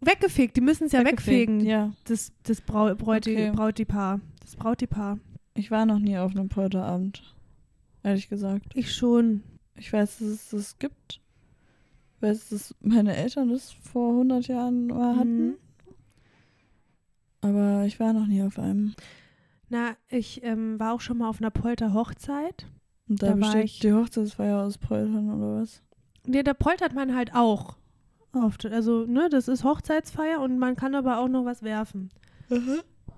weggefegt. Die müssen es ja wegfegen. Ja. Das, das Brau Bräuti Okay. Brautipaar. Das Brautipaar. Ich war noch nie auf einem Polterabend. Ehrlich gesagt. Ich schon. Ich weiß, dass es das gibt. Ich weiß, dass meine Eltern das vor 100 Jahren mal hatten. Mhm. Aber ich war noch nie auf einem. Na, ich ähm, war auch schon mal auf einer Polter-Hochzeit. Und da, Da besteht ich- die Hochzeitsfeier aus Poltern oder was? Nee, da poltert man halt auch. Oft. Also, ne, das ist Hochzeitsfeier und man kann aber auch noch was werfen.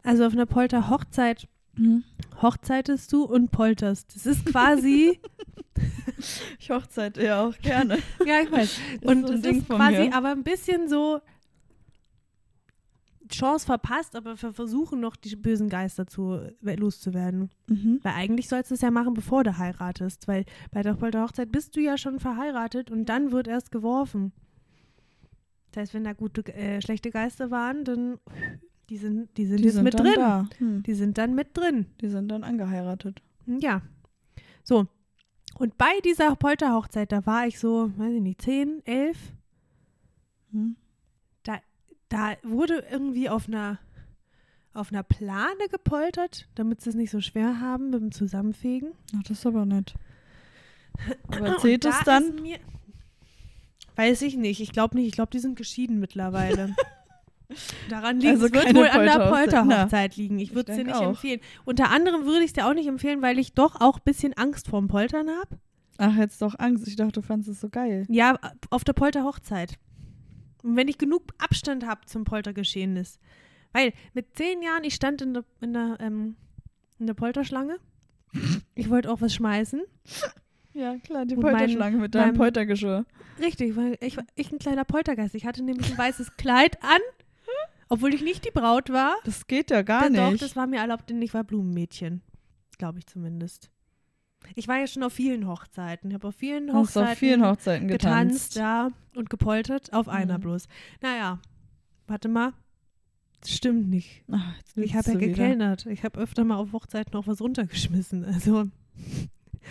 Also auf einer Polter-Hochzeit Mhm. hochzeitest du und polterst. Das ist quasi, (laughs) (laughs) Ich hochzeit ja auch gerne. ja, ich weiß. Und es ist quasi mir. aber ein bisschen so Chance verpasst, aber wir versuchen noch die bösen Geister zu loszuwerden. Mhm. Weil eigentlich sollst du es ja machen, bevor du heiratest. Weil bei der Polterhochzeit bist du ja schon verheiratet und dann wird erst geworfen. Das heißt, wenn da gute, äh, schlechte Geister waren, dann die sind, die sind Die sind mit dann drin. da. Hm. Die sind dann mit drin. Die sind dann angeheiratet. Ja. So. Und bei dieser Polterhochzeit, da war ich so, weiß ich nicht, 10, 11. Hm. Da wurde irgendwie auf einer, auf einer Plane gepoltert, damit sie es nicht so schwer haben mit dem Zusammenfegen. Ach, das ist aber nett. Aber Und zählt da es dann? weiß ich nicht. Ich glaube nicht. Ich glaube, die sind geschieden mittlerweile. (laughs) Daran liegt Also es. wird wohl an der Polterhochzeit. Liegen. Ich würde es dir nicht auch. empfehlen. Unter anderem würde ich es dir auch nicht empfehlen, weil ich doch auch ein bisschen Angst vorm Poltern habe. Ach, jetzt doch Angst. Ich dachte, du fandest es so geil. Ja, auf der Polterhochzeit. Und wenn ich genug Abstand habe zum Poltergeschehnis. Weil mit zehn Jahren, ich stand in der, in der, ähm, in der Polterschlange. Ich wollte auch was schmeißen. Ja, klar, die Und mein- Polterschlange mit deinem mein- Poltergeschirr. Richtig, weil ich, war- ich ein kleiner Poltergeist. Ich hatte nämlich ein weißes Kleid an, obwohl ich nicht die Braut war. Das geht ja gar Doch, nicht. das war mir erlaubt, denn ich war Blumenmädchen. Glaube ich zumindest. Ich war ja schon auf vielen Hochzeiten. Ich habe auf vielen Hochzeiten auf vielen Hochzeiten getanzt, getanzt. ja, und gepoltert. Auf einer Mhm. bloß. Naja, warte mal. Das stimmt nicht. Ach, Ich habe ja du wieder. gekellnert. Ich habe öfter mal auf Hochzeiten auch was runtergeschmissen. Also,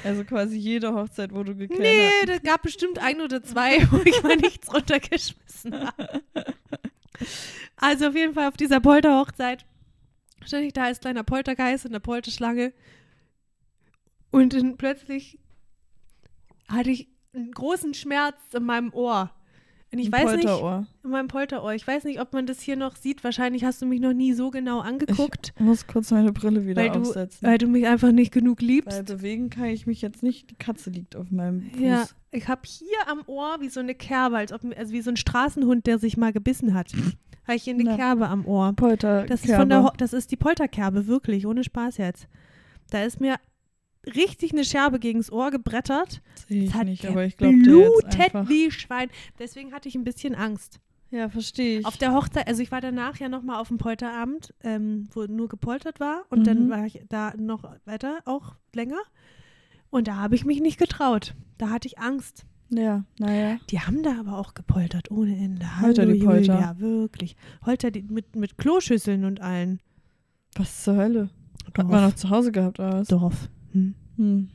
Also quasi jede Hochzeit, wo du gekellnert nee, da gab bestimmt ein oder zwei, (laughs) wo ich mal nichts runtergeschmissen habe. Also auf jeden Fall auf dieser Polterhochzeit stand ich da als kleiner Poltergeist in der Polterschlange und dann plötzlich hatte ich einen großen Schmerz in meinem Ohr. Und ich Ein weiß nicht, Polterohr. in meinem Polterohr, ich weiß nicht, ob man das hier noch sieht. Wahrscheinlich hast du mich noch nie so genau angeguckt, Ich muss kurz meine Brille wieder weil du, aufsetzen. weil du mich einfach nicht genug liebst. Weil bewegen kann ich mich jetzt nicht. Die Katze liegt auf meinem Fuß. Ja, ich habe hier am Ohr wie so eine Kerbe, als ob, also wie so ein Straßenhund, der sich mal gebissen hat. Habe ich hier eine Ja. Kerbe am Ohr. Polter. Das ist von der, das ist die Polterkerbe, wirklich, ohne Spaß jetzt. Da ist mir richtig eine Scherbe gegens Ohr gebrettert. Sehe ich hat nicht, aber ich glaube, blutet wie Schwein. Deswegen hatte ich ein bisschen Angst. Ja, verstehe ich. Auf der Hochzeit, also ich war danach ja nochmal auf dem Polterabend, ähm, wo nur gepoltert war. Und dann Mhm. war ich da noch weiter, auch länger. Und da habe ich mich nicht getraut. Da hatte ich Angst. ja, naja. Die haben da aber auch gepoltert ohne Ende. Holter die Polter. Julia, wirklich. Holter die, mit, mit Kloschüsseln und allen. Was zur Hölle? Hat Dorf. man noch zu Hause gehabt, oder was? Dorf. Hm. Hm.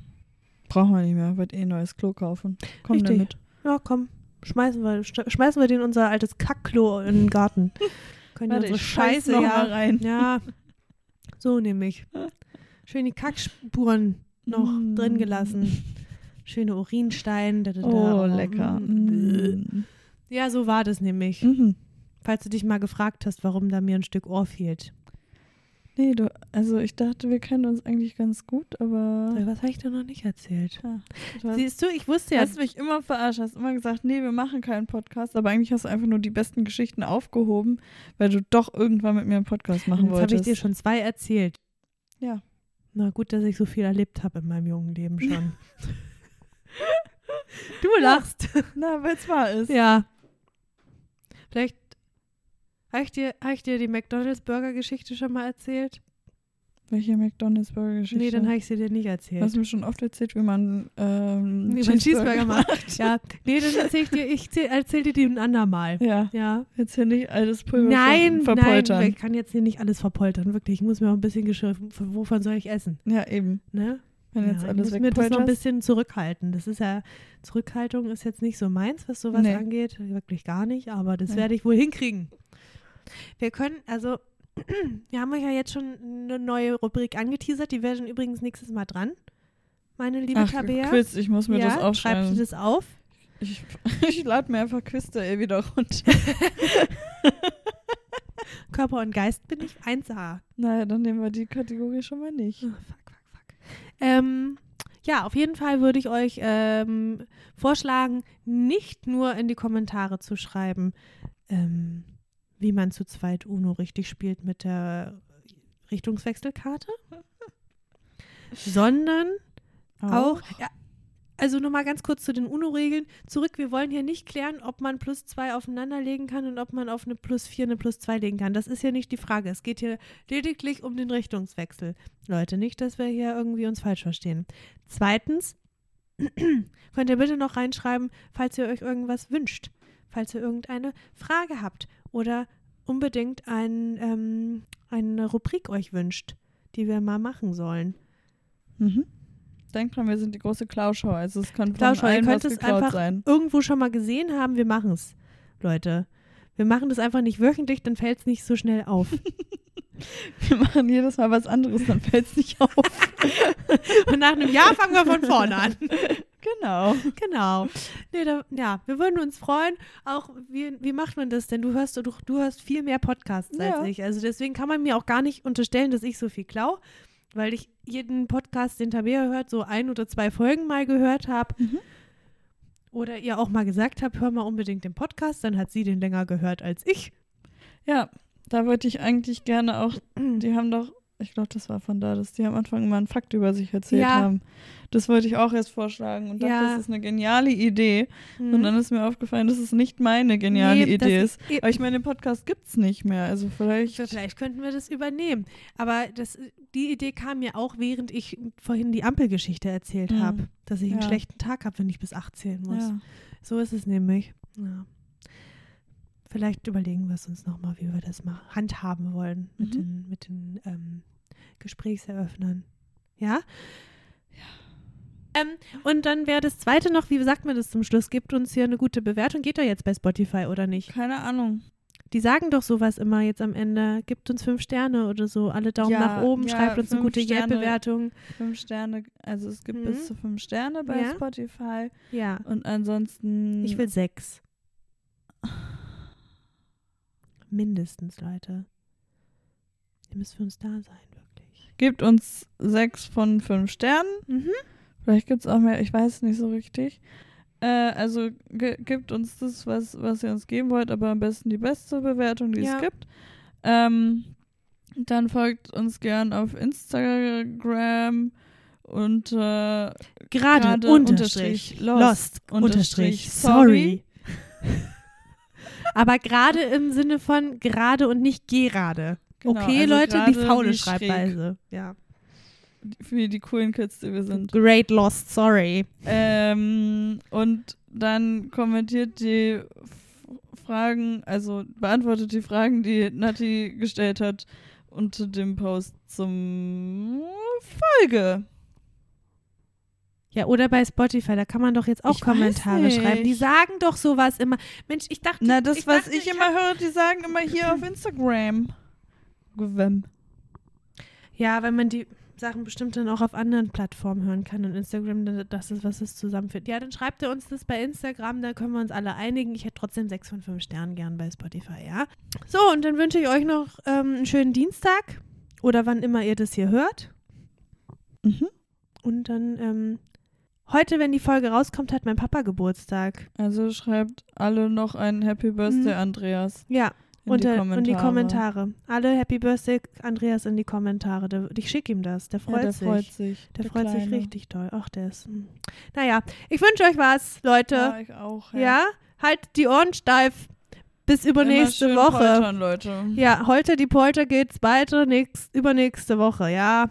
Brauchen wir nicht mehr. Wird eh ein neues Klo kaufen. Komm Richtig. damit. Ja, komm. Schmeißen wir, sch- schmeißen wir den unser altes Kackklo in den Garten. (laughs) Können die Warte, unsere Scheiße noch ja, rein. (laughs) Ja, so nämlich. Schön die Kackspuren noch Mm. drin gelassen. Schöne Urinstein. Da, da, da. Oh, lecker. Mm. Ja, so war das nämlich. Mhm. Falls du dich mal gefragt hast, warum da mir ein Stück Ohr fehlt. Nee, du, also ich dachte, wir kennen uns eigentlich ganz gut, aber. Was habe ich dir noch nicht erzählt? Ja, du Siehst du, ich wusste du ja, hast mich immer verarscht, hast immer gesagt, nee, wir machen keinen Podcast, aber eigentlich hast du einfach nur die besten Geschichten aufgehoben, weil du doch irgendwann mit mir einen Podcast machen jetzt habe wolltest. ich dir schon zwei erzählt. Ja. Na gut, dass ich so viel erlebt habe in meinem jungen Leben (laughs) schon. (laughs) du Ja. lachst. Na, weil es wahr ist. Ja. Vielleicht habe ich, dir- hab ich dir die McDonalds-Burger-Geschichte schon mal erzählt? Welche McDonalds-Burger-Geschichte? Nee, dann habe ich sie dir nicht Du erzählt. hast mir schon oft erzählt, wie man, ähm, Wie man Cheeseburger macht. Ja, nee, dann erzähl ich dir, ich zähl- erzähl dir die ein andermal. Ja, Ja. jetzt hier nicht altes Pulver Nein, ver nein, verpoltern. ich kann jetzt hier nicht alles verpoltern, wirklich. Ich muss mir auch ein bisschen geschriffen, wovon soll ich essen, ja, eben. ne? Wenn ja, jetzt ich alles muss mir das noch ein bisschen zurückhalten. Das ist ja, Zurückhaltung ist jetzt nicht so meins, was sowas Nee. angeht. Wirklich gar nicht, aber das Nee. werde ich wohl hinkriegen. Wir können, also, (clears throat) wir haben euch ja jetzt schon eine neue Rubrik angeteasert. Die werden übrigens nächstes Mal dran. Meine liebe Ach, Tabea. Quiz, ich muss mir ja, das schreibst aufschreiben. du das auf? Ich, (laughs) ich lade mir einfach Quiz.de wieder runter. (laughs) Körper und Geist bin ich 1a. naja, dann nehmen wir die Kategorie schon mal nicht. Oh, fuck, fuck, fuck. Ähm, ja, auf jeden Fall würde ich euch ähm, vorschlagen, nicht nur in die Kommentare zu schreiben, ähm, wie man zu zweit Uno richtig spielt mit der Richtungswechselkarte, (laughs) sondern auch, ja, also nochmal ganz kurz zu den UNO-Regeln zurück. Wir wollen hier nicht klären, ob man plus zwei aufeinander legen kann und ob man auf eine plus vier eine plus zwei legen kann. Das ist ja nicht die Frage. Es geht hier lediglich um den Richtungswechsel. Leute, nicht, dass wir hier irgendwie uns falsch verstehen. Zweitens, (clears throat) könnt ihr bitte noch reinschreiben, falls ihr euch irgendwas wünscht, falls ihr irgendeine Frage habt oder unbedingt ein, ähm, eine Rubrik euch wünscht, die wir mal machen sollen. Mhm. Denkt dran, wir sind die große Klauschau. Also es kann von Klauschau, ihr allen könnt was es einfach sein. irgendwo schon mal gesehen haben, wir machen es, Leute. Wir machen das einfach nicht wöchentlich, dann fällt es nicht so schnell auf. (laughs) Wir machen jedes Mal was anderes, dann fällt es nicht auf. (laughs) Und nach einem Jahr fangen wir von vorne an. (laughs) genau. Genau. Nee, da, ja, wir würden uns freuen. Auch, wie, wie macht man das denn? Du hörst, du, du hörst viel mehr Podcasts Ja. als ich. Also deswegen kann man mir auch gar nicht unterstellen, dass ich so viel klau, weil ich jeden Podcast, den Tabea hört, so ein oder zwei Folgen mal gehört habe. Mhm. Oder ihr auch mal gesagt habt, hör mal unbedingt den Podcast, dann hat sie den länger gehört als ich. Ja, da wollte ich eigentlich gerne auch, die haben doch, ich glaube, das war von da, dass die am Anfang mal einen Fakt über sich erzählt Ja. haben. Das wollte ich auch erst vorschlagen und dachte, Ja. das ist eine geniale Idee. Und Mhm. dann ist mir aufgefallen, dass es nicht meine geniale Nee, Idee ist. Aber ich meine, den Podcast gibt es nicht mehr. Also vielleicht. Vielleicht könnten wir das übernehmen. Aber das, die Idee kam mir auch, während ich vorhin die Ampelgeschichte erzählt Mhm. habe, dass ich einen Ja. schlechten Tag habe, wenn ich bis 8 zählen muss. Ja. So ist es nämlich. Ja. Vielleicht überlegen wir es uns nochmal, wie wir das mal handhaben wollen mit Mhm. den, mit den ähm, Gesprächseröffnern. Ja? Ähm, und dann wäre das zweite noch, wie sagt man das zum Schluss? Gibt uns hier eine gute Bewertung. Geht doch jetzt bei Spotify oder nicht? Keine Ahnung. Die sagen doch sowas immer jetzt am Ende. Gibt uns fünf Sterne oder so. Alle Daumen Ja, nach oben, ja, schreibt uns eine gute. Yelp-Bewertung. Fünf Sterne, also es gibt Mhm. bis zu fünf Sterne bei Ja. Spotify. Ja, Und ansonsten. ich will sechs. Mindestens, Leute. Ihr müsst für uns da sein, wirklich. Gibt uns sechs von fünf Sternen. Mhm. Vielleicht gibt es auch mehr, ich weiß nicht so richtig. Äh, also ge gibt uns das, was, was ihr uns geben wollt, aber am besten die beste Bewertung, die Ja. es gibt. Ähm, dann folgt uns gern auf Instagram und äh, Gerade, unterstrich, unterstrich lost, unterstrich, unterstrich sorry. (laughs) Aber gerade im Sinne von gerade und nicht gerade. Genau, okay, also Leute, die faule. Schreibweise. Ja. für die coolen Kids, die wir sind. Great lost, sorry. Ähm, und dann kommentiert die Fragen, also beantwortet die Fragen, die Nati gestellt hat unter dem Post zum Folge. Ja, oder bei Spotify, da kann man doch jetzt auch Ich Kommentare schreiben. Die sagen doch sowas immer. Mensch, ich dachte, Na, das, ich was dachte, ich immer höre, die sagen immer hier auf Instagram. Gewem. Ja, wenn man die Sachen bestimmt dann auch auf anderen Plattformen hören kann und Instagram, das ist, was es zusammenführt. Ja, dann schreibt ihr uns das bei Instagram, da können wir uns alle einigen. Ich hätte trotzdem sechs von fünf Sternen gern bei Spotify, ja. So, und dann wünsche ich euch noch ähm, einen schönen Dienstag oder wann immer ihr das hier hört. Mhm. Und dann, ähm, heute, wenn die Folge rauskommt, hat mein Papa Geburtstag. Also schreibt alle noch ein Happy Birthday, Mhm. Andreas. Ja, In und, die Kommentare. und die Kommentare. Alle Happy Birthday, Andreas, in die Kommentare. Der, ich schicke ihm das, der freut ja, der sich. freut sich. Der, freut sich Kleine. richtig doll. Ach, der ist. hm. Naja, ich wünsche euch was, Leute. Ja, Ja, ich auch. Ja. halt die Ohren steif bis übernächste Woche. poltern, Leute. Ja, heute die Polter geht's weiter nächst, übernächste Woche, ja.